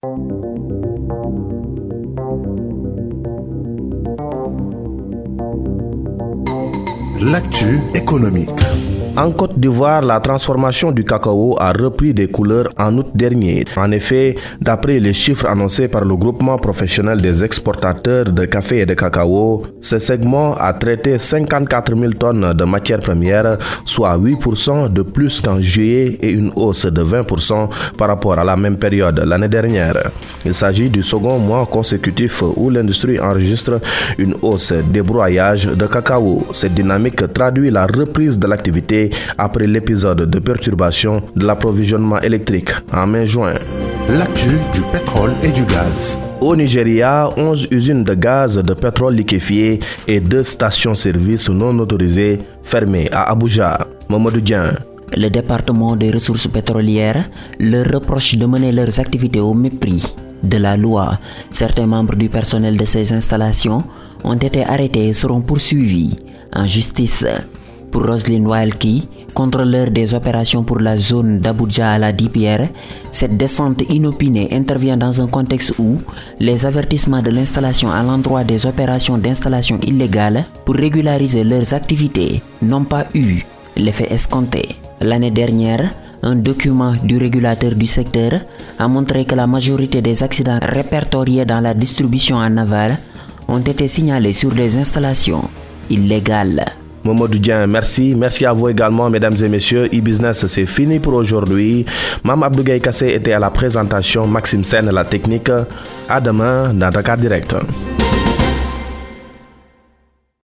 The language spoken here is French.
Thank you. L'actu économique. En Côte d'Ivoire, la transformation du cacao a repris des couleurs en août dernier. En effet, d'après les chiffres annoncés par le groupement professionnel des exportateurs de café et de cacao, ce segment a traité 54 000 tonnes de matières premières, soit 8% de plus qu'en juillet et une hausse de 20% par rapport à la même période l'année dernière. Il s'agit du second mois consécutif où l'industrie enregistre une hausse des broyages de cacao. Cette dynamique traduit la reprise de l'activité après l'épisode de perturbation de l'approvisionnement électrique en mai-juin. L'actu du pétrole et du gaz. Au Nigeria, 11 usines de gaz de pétrole liquéfié et deux stations-service non autorisées fermées à Abuja. Mamadou. Le département des ressources pétrolières leur reproche de mener leurs activités au mépris de la loi. Certains membres du personnel de ces installations ont été arrêtés et seront poursuivis en justice. Pour Roselyne Wilkie, contrôleur des opérations pour la zone d'Abuja à la DPR, cette descente inopinée intervient dans un contexte où les avertissements de l'installation à l'endroit des opérations d'installation illégales pour régulariser leurs activités n'ont pas eu l'effet escompté. L'année dernière, un document du régulateur du secteur a montré que la majorité des accidents répertoriés dans la distribution en aval ont été signalés sur des installations illégales. Mamadou Dien, merci. Merci à vous également, mesdames et messieurs. E-Business, c'est fini pour aujourd'hui. Mam Abdougaï Kassé était à la présentation, Maxime Sen la technique. À demain dans Dakar Direct.